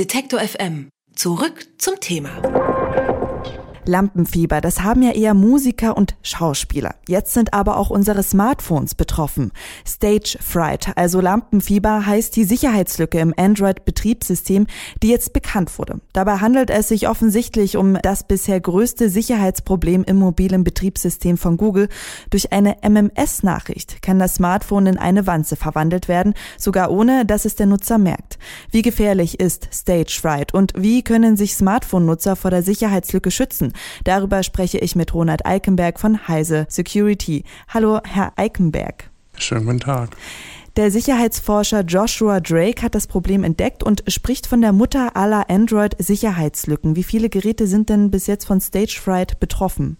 Detektor FM. Zurück zum Thema. Lampenfieber, das haben ja eher Musiker und Schauspieler. Jetzt sind aber auch unsere Smartphones betroffen. Stage Fright, also Lampenfieber, heißt die Sicherheitslücke im Android-Betriebssystem, die jetzt bekannt wurde. Dabei handelt es sich offensichtlich um das bisher größte Sicherheitsproblem im mobilen Betriebssystem von Google. Durch eine MMS-Nachricht kann das Smartphone in eine Wanze verwandelt werden, sogar ohne, dass es der Nutzer merkt. Wie gefährlich ist Stage Fright und wie können sich Smartphone-Nutzer vor der Sicherheitslücke schützen? Darüber spreche ich mit Ronald Eikenberg von Heise Security. Hallo, Herr Eikenberg. Schönen guten Tag. Der Sicherheitsforscher Joshua Drake hat das Problem entdeckt und spricht von der Mutter aller Android-Sicherheitslücken. Wie viele Geräte sind denn bis jetzt von Stage Fright betroffen?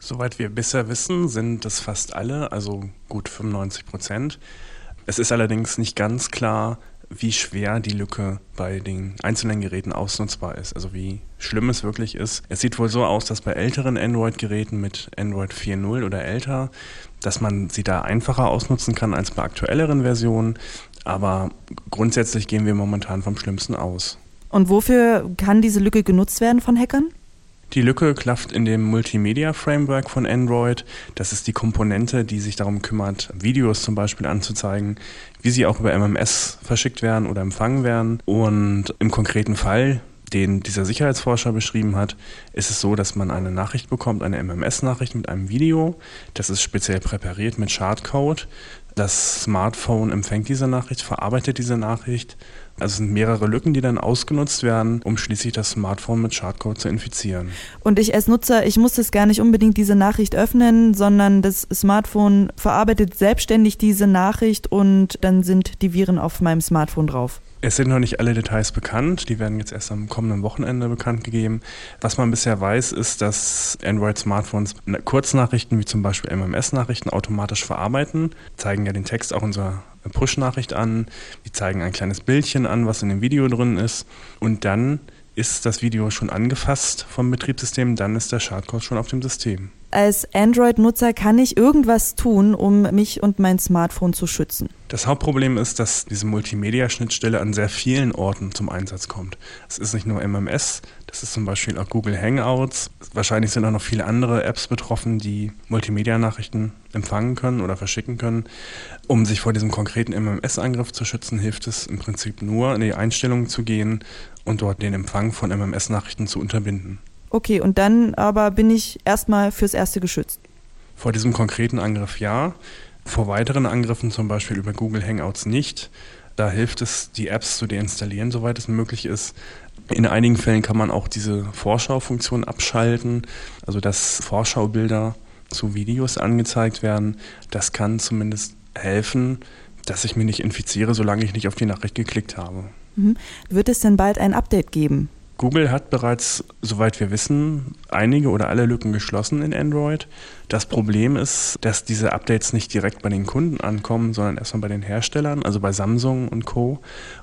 Soweit wir bisher wissen, sind es fast alle, also gut 95 Prozent. Es ist allerdings nicht ganz klar, wie schwer die Lücke bei den einzelnen Geräten ausnutzbar ist, also wie schlimm es wirklich ist. Es sieht wohl so aus, dass bei älteren Android-Geräten mit Android 4.0 oder älter, dass man sie da einfacher ausnutzen kann als bei aktuelleren Versionen, aber grundsätzlich gehen wir momentan vom Schlimmsten aus. Und wofür kann diese Lücke genutzt werden von Hackern? Die Lücke klafft in dem Multimedia Framework von Android. Das ist die Komponente, die sich darum kümmert, Videos zum Beispiel anzuzeigen, wie sie auch über MMS verschickt werden oder empfangen werden. Und im konkreten Fall, den dieser Sicherheitsforscher beschrieben hat, ist es so, dass man eine Nachricht bekommt, eine MMS-Nachricht mit einem Video. Das ist speziell präpariert mit Schadcode. Das Smartphone empfängt diese Nachricht, verarbeitet diese Nachricht. Also es sind mehrere Lücken, die dann ausgenutzt werden, um schließlich das Smartphone mit Schadcode zu infizieren. Und ich als Nutzer, ich muss das gar nicht unbedingt diese Nachricht öffnen, sondern das Smartphone verarbeitet selbstständig diese Nachricht und dann sind die Viren auf meinem Smartphone drauf. Es sind noch nicht alle Details bekannt, die werden jetzt erst am kommenden Wochenende bekannt gegeben. Was man bisher weiß, ist, dass Android-Smartphones Kurznachrichten wie zum Beispiel MMS-Nachrichten automatisch verarbeiten, zeigen ja den Text auch unserer Push-Nachricht an, die zeigen ein kleines Bildchen an, was in dem Video drin ist und dann ist das Video schon angefasst vom Betriebssystem, dann ist der Schadcode schon auf dem System. Als Android-Nutzer kann ich irgendwas tun, um mich und mein Smartphone zu schützen. Das Hauptproblem ist, dass diese Multimedia-Schnittstelle an sehr vielen Orten zum Einsatz kommt. Es ist nicht nur MMS, das ist zum Beispiel auch Google Hangouts. Wahrscheinlich sind auch noch viele andere Apps betroffen, die Multimedia-Nachrichten empfangen können oder verschicken können. Um sich vor diesem konkreten MMS-Angriff zu schützen, hilft es im Prinzip nur, in die Einstellungen zu gehen und dort den Empfang von MMS-Nachrichten zu unterbinden. Okay, und dann aber bin ich erstmal fürs Erste geschützt. Vor diesem konkreten Angriff ja. Vor weiteren Angriffen, zum Beispiel über Google Hangouts, nicht. Da hilft es, die Apps zu deinstallieren, soweit es möglich ist. In einigen Fällen kann man auch diese Vorschaufunktion abschalten, also dass Vorschaubilder zu Videos angezeigt werden. Das kann zumindest helfen, dass ich mich nicht infiziere, solange ich nicht auf die Nachricht geklickt habe. Mhm. Wird es denn bald ein Update geben? Google hat bereits, soweit wir wissen, einige oder alle Lücken geschlossen in Android. Das Problem ist, dass diese Updates nicht direkt bei den Kunden ankommen, sondern erstmal bei den Herstellern, also bei Samsung und Co.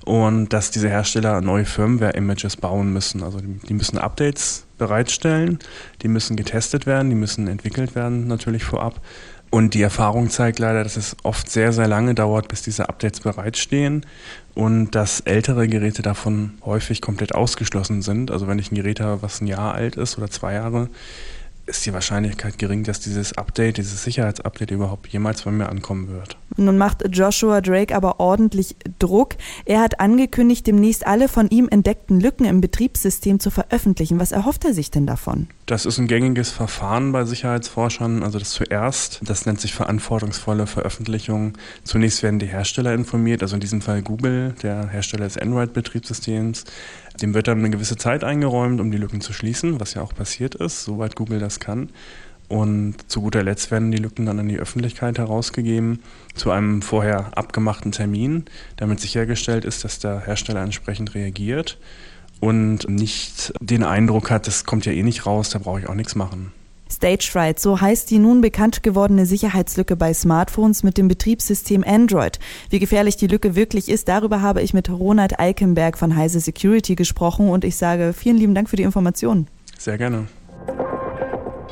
Und dass diese Hersteller neue Firmware-Images bauen müssen. Also die müssen Updates bereitstellen, die müssen getestet werden, die müssen entwickelt werden natürlich vorab. Und die Erfahrung zeigt leider, dass es oft sehr, sehr lange dauert, bis diese Updates bereitstehen und dass ältere Geräte davon häufig komplett ausgeschlossen sind. Also wenn ich ein Gerät habe, was ein Jahr alt ist oder zwei Jahre, ist die Wahrscheinlichkeit gering, dass dieses Update, dieses Sicherheitsupdate überhaupt jemals bei mir ankommen wird. Nun macht Joshua Drake aber ordentlich Druck. Er hat angekündigt, demnächst alle von ihm entdeckten Lücken im Betriebssystem zu veröffentlichen. Was erhofft er sich denn davon? Das ist ein gängiges Verfahren bei Sicherheitsforschern. Also das zuerst, das nennt sich verantwortungsvolle Veröffentlichung. Zunächst werden die Hersteller informiert, also in diesem Fall Google, der Hersteller des Android-Betriebssystems. Dem wird dann eine gewisse Zeit eingeräumt, um die Lücken zu schließen, was ja auch passiert ist, soweit Google das kann. Und zu guter Letzt werden die Lücken dann an die Öffentlichkeit herausgegeben zu einem vorher abgemachten Termin, damit sichergestellt ist, dass der Hersteller entsprechend reagiert und nicht den Eindruck hat, das kommt ja eh nicht raus, da brauche ich auch nichts machen. Stage Fright, so heißt die nun bekannt gewordene Sicherheitslücke bei Smartphones mit dem Betriebssystem Android. Wie gefährlich die Lücke wirklich ist, darüber habe ich mit Ronald Eikenberg von Heise Security gesprochen und ich sage vielen lieben Dank für die Informationen. Sehr gerne.